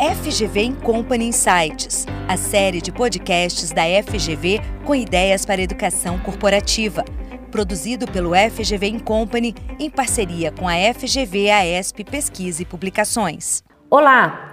FGV Company Insights, a série de podcasts da FGV com ideias para educação corporativa. Produzido pelo FGV Company em parceria com a FGV AESP Pesquisa e Publicações. Olá!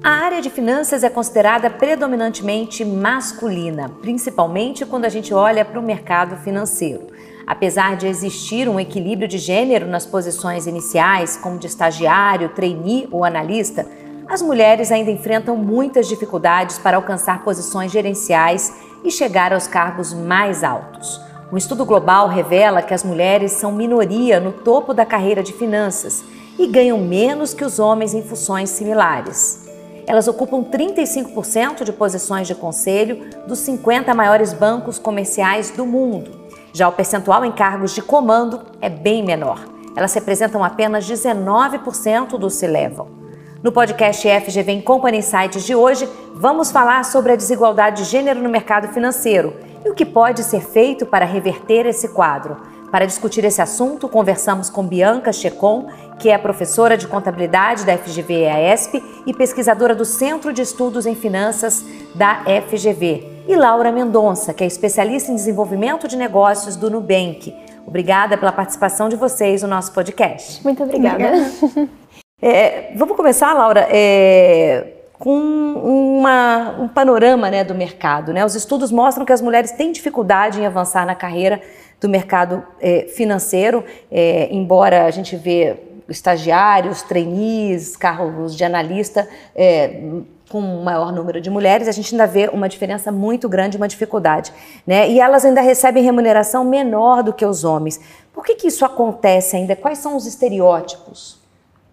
A área de finanças é considerada predominantemente masculina, principalmente quando a gente olha para o mercado financeiro. Apesar de existir um equilíbrio de gênero nas posições iniciais, como de estagiário, trainee ou analista, as mulheres ainda enfrentam muitas dificuldades para alcançar posições gerenciais e chegar aos cargos mais altos. Um estudo global revela que as mulheres são minoria no topo da carreira de finanças e ganham menos que os homens em funções similares. Elas ocupam 35% de posições de conselho dos 50 maiores bancos comerciais do mundo. Já o percentual em cargos de comando é bem menor. Elas representam apenas 19% do C-Level. No podcast FGV em Company Insights de hoje, vamos falar sobre a desigualdade de gênero no mercado financeiro e o que pode ser feito para reverter esse quadro. Para discutir esse assunto, conversamos com Bianca Checon, que é professora de contabilidade da FGV EASP e pesquisadora do Centro de Estudos em Finanças da FGV, e Laura Mendonça, que é especialista em desenvolvimento de negócios do Nubank. Obrigada pela participação de vocês no nosso podcast. Muito obrigada. obrigada. É, vamos começar, Laura, é, com uma, um panorama né, do mercado. Né? Os estudos mostram que as mulheres têm dificuldade em avançar na carreira do mercado é, financeiro, é, embora a gente vê estagiários, trainees, carros de analista é, com um maior número de mulheres, a gente ainda vê uma diferença muito grande, uma dificuldade. Né? E elas ainda recebem remuneração menor do que os homens. Por que, que isso acontece ainda? Quais são os estereótipos?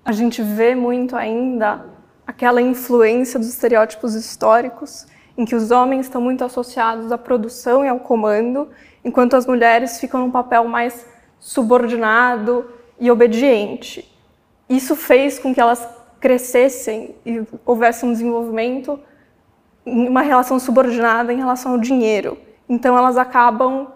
A gente vê muito ainda aquela influência dos estereótipos históricos, em que os homens estão muito associados à produção e ao comando, enquanto as mulheres ficam num papel mais subordinado e obediente. Isso fez com que elas crescessem e houvesse um desenvolvimento uma relação subordinada em relação ao dinheiro. Então elas acabam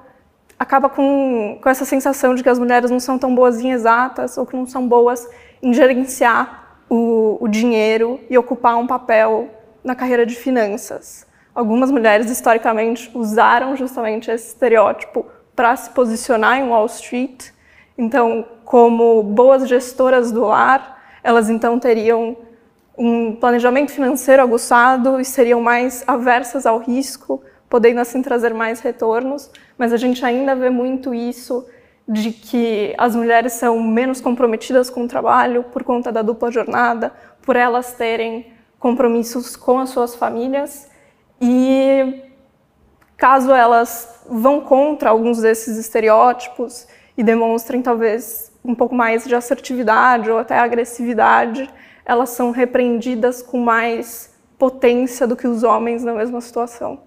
acaba com, com essa sensação de que as mulheres não são tão em exatas ou que não são boas gerenciar o, o dinheiro e ocupar um papel na carreira de finanças. Algumas mulheres, historicamente, usaram justamente esse estereótipo para se posicionar em Wall Street. Então, como boas gestoras do lar, elas então teriam um planejamento financeiro aguçado e seriam mais aversas ao risco, podendo assim trazer mais retornos. Mas a gente ainda vê muito isso de que as mulheres são menos comprometidas com o trabalho por conta da dupla jornada, por elas terem compromissos com as suas famílias e caso elas vão contra alguns desses estereótipos e demonstrem talvez um pouco mais de assertividade ou até agressividade, elas são repreendidas com mais potência do que os homens na mesma situação.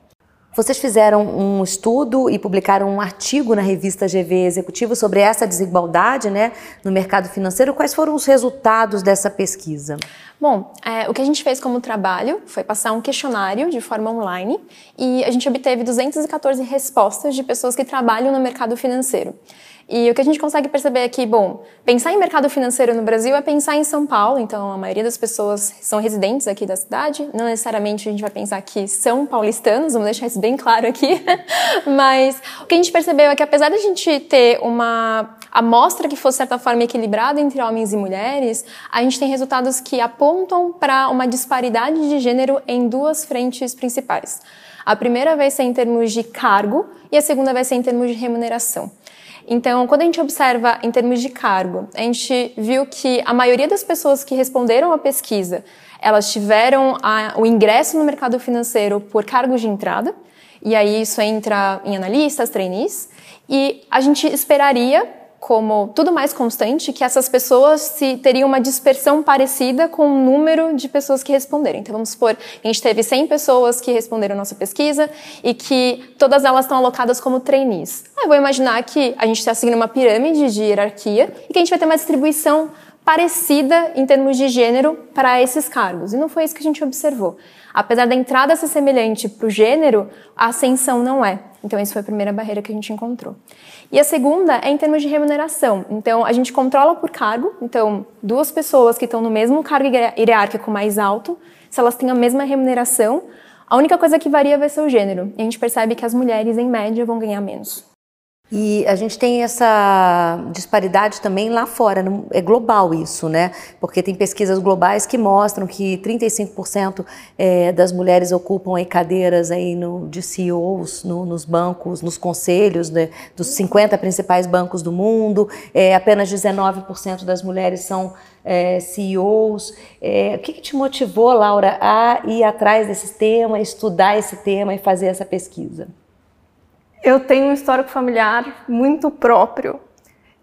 Vocês fizeram um estudo e publicaram um artigo na revista GV Executivo sobre essa desigualdade né, no mercado financeiro. Quais foram os resultados dessa pesquisa? Bom, é, o que a gente fez como trabalho foi passar um questionário de forma online e a gente obteve 214 respostas de pessoas que trabalham no mercado financeiro. E o que a gente consegue perceber é que, bom, pensar em mercado financeiro no Brasil é pensar em São Paulo, então a maioria das pessoas são residentes aqui da cidade, não necessariamente a gente vai pensar que são paulistanos, vamos deixar isso bem claro aqui, mas o que a gente percebeu é que apesar de a gente ter uma amostra que fosse, de certa forma, equilibrada entre homens e mulheres, a gente tem resultados que apontam para uma disparidade de gênero em duas frentes principais. A primeira vai ser em termos de cargo e a segunda vai ser em termos de remuneração. Então, quando a gente observa em termos de cargo, a gente viu que a maioria das pessoas que responderam à pesquisa, elas tiveram a, o ingresso no mercado financeiro por cargos de entrada, e aí isso entra em analistas, trainees, e a gente esperaria como tudo mais constante, que essas pessoas se, teriam uma dispersão parecida com o número de pessoas que responderam. Então, vamos supor, a gente teve 100 pessoas que responderam nossa pesquisa e que todas elas estão alocadas como trainees. Ah, eu vou imaginar que a gente está seguindo uma pirâmide de hierarquia e que a gente vai ter uma distribuição parecida em termos de gênero para esses cargos. E não foi isso que a gente observou. Apesar da entrada ser semelhante para o gênero, a ascensão não é. Então, essa foi a primeira barreira que a gente encontrou. E a segunda é em termos de remuneração. Então, a gente controla por cargo. Então, duas pessoas que estão no mesmo cargo hierárquico mais alto, se elas têm a mesma remuneração, a única coisa que varia vai ser o gênero. E a gente percebe que as mulheres, em média, vão ganhar menos. E a gente tem essa disparidade também lá fora, é global isso, né? Porque tem pesquisas globais que mostram que 35% é, das mulheres ocupam cadeiras aí no, de CEOs no, nos bancos, nos conselhos né, dos 50 principais bancos do mundo, é, apenas 19% das mulheres são é, CEOs. É, o que, que te motivou, Laura, a ir atrás desse tema, estudar esse tema e fazer essa pesquisa? Eu tenho um histórico familiar muito próprio.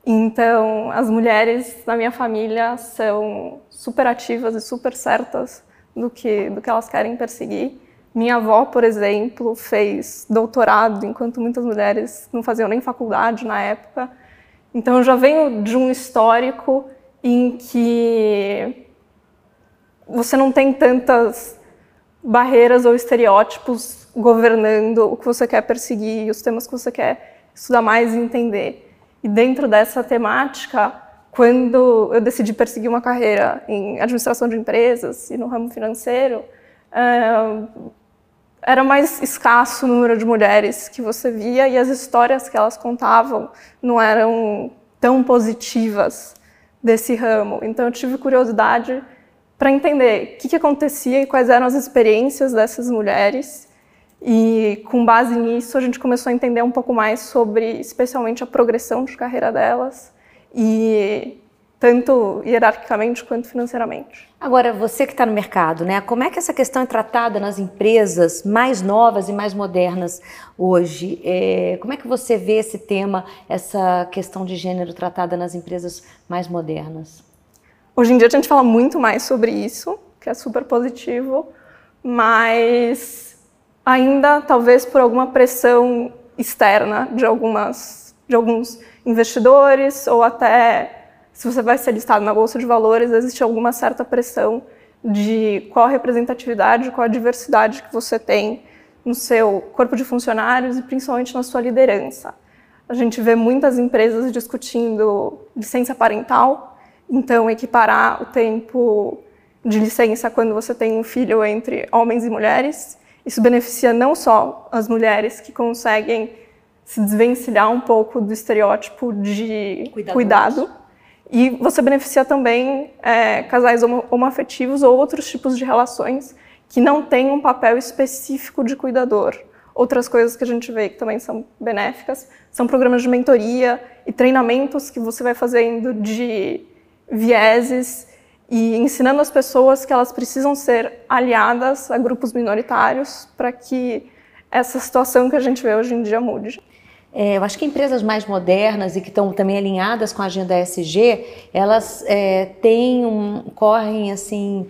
Então, as mulheres da minha família são super ativas e super certas do que, do que elas querem perseguir. Minha avó, por exemplo, fez doutorado, enquanto muitas mulheres não faziam nem faculdade na época. Então, eu já venho de um histórico em que você não tem tantas barreiras ou estereótipos governando o que você quer perseguir, os temas que você quer estudar mais e entender. E dentro dessa temática, quando eu decidi perseguir uma carreira em administração de empresas e no ramo financeiro, uh, era mais escasso o número de mulheres que você via e as histórias que elas contavam não eram tão positivas desse ramo. Então eu tive curiosidade para entender o que, que acontecia e quais eram as experiências dessas mulheres. E com base nisso, a gente começou a entender um pouco mais sobre, especialmente, a progressão de carreira delas e tanto hierarquicamente quanto financeiramente. Agora, você que está no mercado, né? Como é que essa questão é tratada nas empresas mais novas e mais modernas hoje? É, como é que você vê esse tema, essa questão de gênero tratada nas empresas mais modernas? Hoje em dia a gente fala muito mais sobre isso, que é super positivo, mas ainda talvez por alguma pressão externa de algumas de alguns investidores ou até se você vai ser listado na bolsa de valores, existe alguma certa pressão de qual a representatividade, qual a diversidade que você tem no seu corpo de funcionários e principalmente na sua liderança. A gente vê muitas empresas discutindo licença parental, então, equiparar o tempo de licença quando você tem um filho entre homens e mulheres, isso beneficia não só as mulheres que conseguem se desvencilhar um pouco do estereótipo de cuidado, e você beneficia também é, casais homoafetivos ou outros tipos de relações que não têm um papel específico de cuidador. Outras coisas que a gente vê que também são benéficas são programas de mentoria e treinamentos que você vai fazendo de vieses e ensinando as pessoas que elas precisam ser aliadas a grupos minoritários para que essa situação que a gente vê hoje em dia mude. É, eu acho que empresas mais modernas e que estão também alinhadas com a agenda ESG, elas é, têm um, correm assim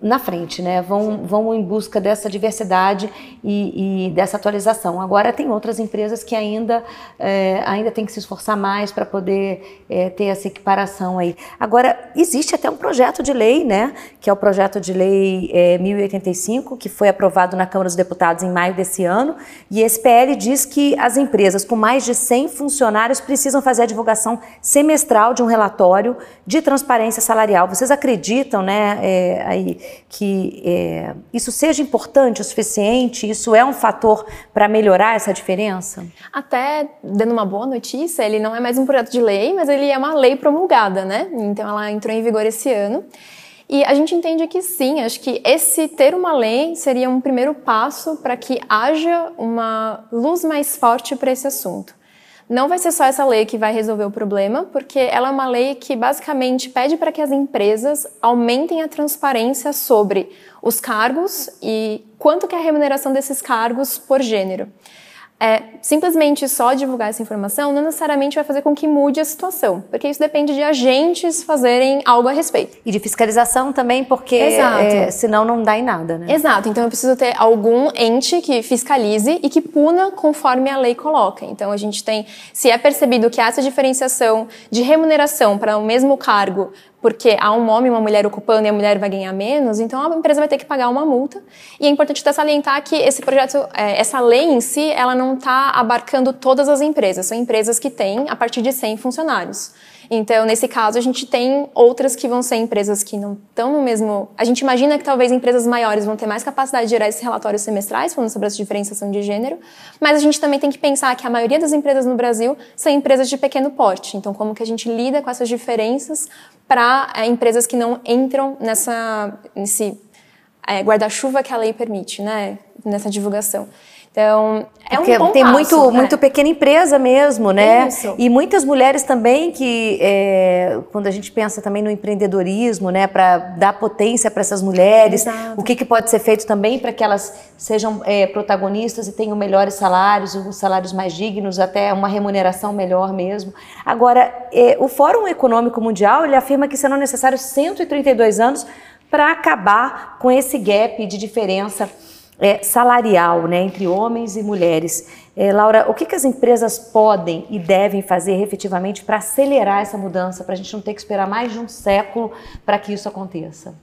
na frente, né? Vão, vão em busca dessa diversidade e, e dessa atualização. Agora tem outras empresas que ainda é, ainda tem que se esforçar mais para poder é, ter essa equiparação aí. Agora existe até um projeto de lei, né? Que é o projeto de lei 1085 é, que foi aprovado na Câmara dos Deputados em maio desse ano e esse PL diz que as empresas com mais de 100 funcionários precisam fazer a divulgação semestral de um relatório de transparência salarial. Vocês acreditam, né, é, aí, que é, isso seja importante o suficiente? Isso é um fator para melhorar essa diferença? Até dando uma boa notícia, ele não é mais um projeto de lei, mas ele é uma lei promulgada, né? Então ela entrou em vigor esse ano. E a gente entende que sim, acho que esse ter uma lei seria um primeiro passo para que haja uma luz mais forte para esse assunto. Não vai ser só essa lei que vai resolver o problema, porque ela é uma lei que basicamente pede para que as empresas aumentem a transparência sobre os cargos e quanto que é a remuneração desses cargos por gênero é, simplesmente só divulgar essa informação não necessariamente vai fazer com que mude a situação, porque isso depende de agentes fazerem algo a respeito. E de fiscalização também, porque é, senão não dá em nada, né? Exato, então eu preciso ter algum ente que fiscalize e que puna conforme a lei coloca. Então a gente tem, se é percebido que há essa diferenciação de remuneração para o mesmo cargo porque há um homem e uma mulher ocupando e a mulher vai ganhar menos, então a empresa vai ter que pagar uma multa. E é importante até salientar que esse projeto, é, essa lei em si, ela não está abarcando todas as empresas. São empresas que têm a partir de 100 funcionários. Então, nesse caso, a gente tem outras que vão ser empresas que não estão no mesmo. A gente imagina que talvez empresas maiores vão ter mais capacidade de gerar esses relatórios semestrais, falando sobre essa diferenciação de gênero, mas a gente também tem que pensar que a maioria das empresas no Brasil são empresas de pequeno porte. Então, como que a gente lida com essas diferenças para é, empresas que não entram nessa, nesse é, guarda-chuva que a lei permite, né? Nessa divulgação. Então, é Porque um bom tem passo, muito, né? muito pequena empresa mesmo, né? Isso. E muitas mulheres também que, é, quando a gente pensa também no empreendedorismo, né, para dar potência para essas mulheres, Exato. o que, que pode ser feito também para que elas sejam é, protagonistas e tenham melhores salários, os salários mais dignos, até uma remuneração melhor mesmo. Agora, é, o Fórum Econômico Mundial ele afirma que serão necessários 132 anos para acabar com esse gap de diferença é, salarial né, entre homens e mulheres. É, Laura, o que, que as empresas podem e devem fazer efetivamente para acelerar essa mudança, para a gente não ter que esperar mais de um século para que isso aconteça?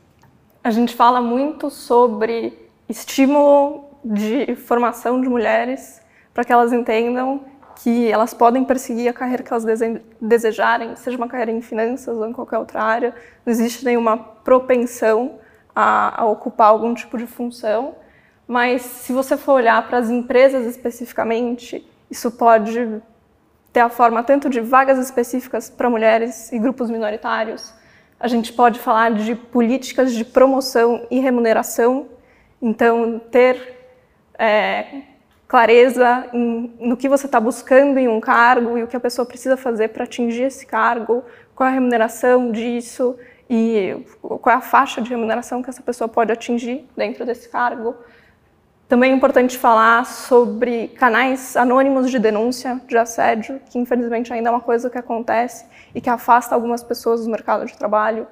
A gente fala muito sobre estímulo de formação de mulheres para que elas entendam que elas podem perseguir a carreira que elas dese desejarem, seja uma carreira em finanças ou em qualquer outra área. Não existe nenhuma propensão a, a ocupar algum tipo de função. Mas se você for olhar para as empresas especificamente, isso pode ter a forma tanto de vagas específicas para mulheres e grupos minoritários. A gente pode falar de políticas de promoção e remuneração. Então, ter é, clareza em, no que você está buscando em um cargo e o que a pessoa precisa fazer para atingir esse cargo, qual é a remuneração disso e qual é a faixa de remuneração que essa pessoa pode atingir dentro desse cargo. Também é importante falar sobre canais anônimos de denúncia de assédio, que infelizmente ainda é uma coisa que acontece e que afasta algumas pessoas do mercado de trabalho.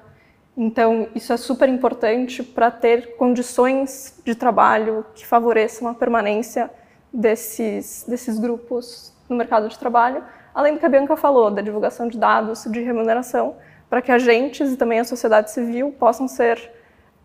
Então, isso é super importante para ter condições de trabalho que favoreçam a permanência desses, desses grupos no mercado de trabalho, além do que a Bianca falou, da divulgação de dados, de remuneração, para que agentes e também a sociedade civil possam ser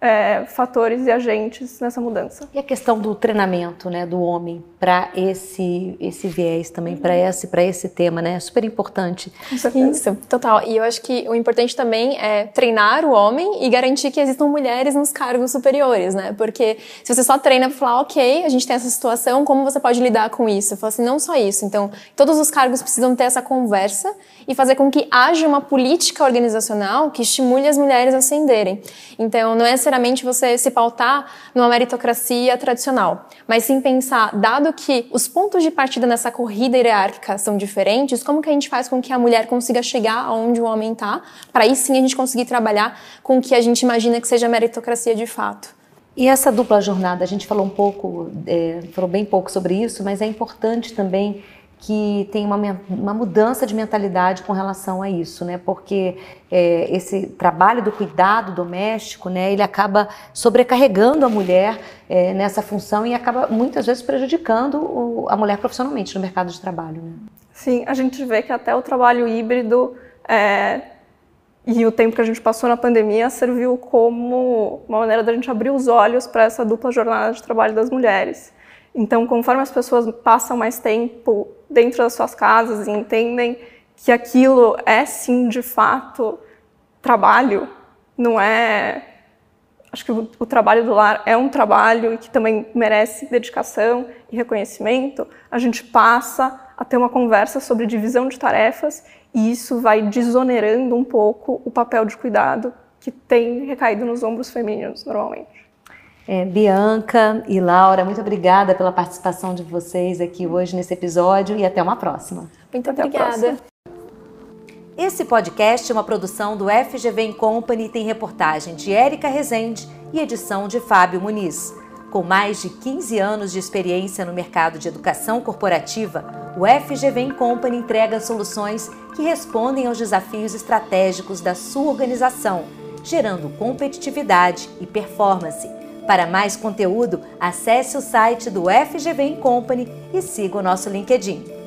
é, fatores e agentes nessa mudança. E a questão do treinamento, né, do homem para esse esse viés também, para esse para esse tema, né, é super importante. Isso, total. E eu acho que o importante também é treinar o homem e garantir que existam mulheres nos cargos superiores, né? Porque se você só treina para falar, ok, a gente tem essa situação, como você pode lidar com isso? Eu falo assim, não só isso. Então, todos os cargos precisam ter essa conversa e fazer com que haja uma política organizacional que estimule as mulheres a ascenderem. Então, não é necessariamente você se pautar numa meritocracia tradicional, mas sim pensar, dado que os pontos de partida nessa corrida hierárquica são diferentes, como que a gente faz com que a mulher consiga chegar aonde o homem está, para aí sim a gente conseguir trabalhar com o que a gente imagina que seja meritocracia de fato. E essa dupla jornada, a gente falou um pouco, é, falou bem pouco sobre isso, mas é importante também que tem uma, uma mudança de mentalidade com relação a isso, né? Porque é, esse trabalho do cuidado doméstico, né? Ele acaba sobrecarregando a mulher é, nessa função e acaba muitas vezes prejudicando o, a mulher profissionalmente no mercado de trabalho. Né? Sim, a gente vê que até o trabalho híbrido é, e o tempo que a gente passou na pandemia serviu como uma maneira da gente abrir os olhos para essa dupla jornada de trabalho das mulheres. Então, conforme as pessoas passam mais tempo dentro das suas casas e entendem que aquilo é sim de fato trabalho, não é. Acho que o, trabalho do lar é um trabalho e que também merece dedicação e reconhecimento. A gente passa a ter uma conversa sobre divisão de tarefas e isso vai desonerando um pouco o papel de cuidado que tem recaído nos ombros femininos normalmente. É, Bianca e Laura, muito obrigada pela participação de vocês aqui hoje nesse episódio e até uma próxima. Muito até obrigada. Esse podcast é uma produção do FGV Company e tem reportagem de Érica Rezende e edição de Fábio Muniz. Com mais de 15 anos de experiência no mercado de educação corporativa, o FGV Company entrega soluções que respondem aos desafios estratégicos da sua organização, gerando competitividade e performance para mais conteúdo, acesse o site do FGV Company e siga o nosso LinkedIn.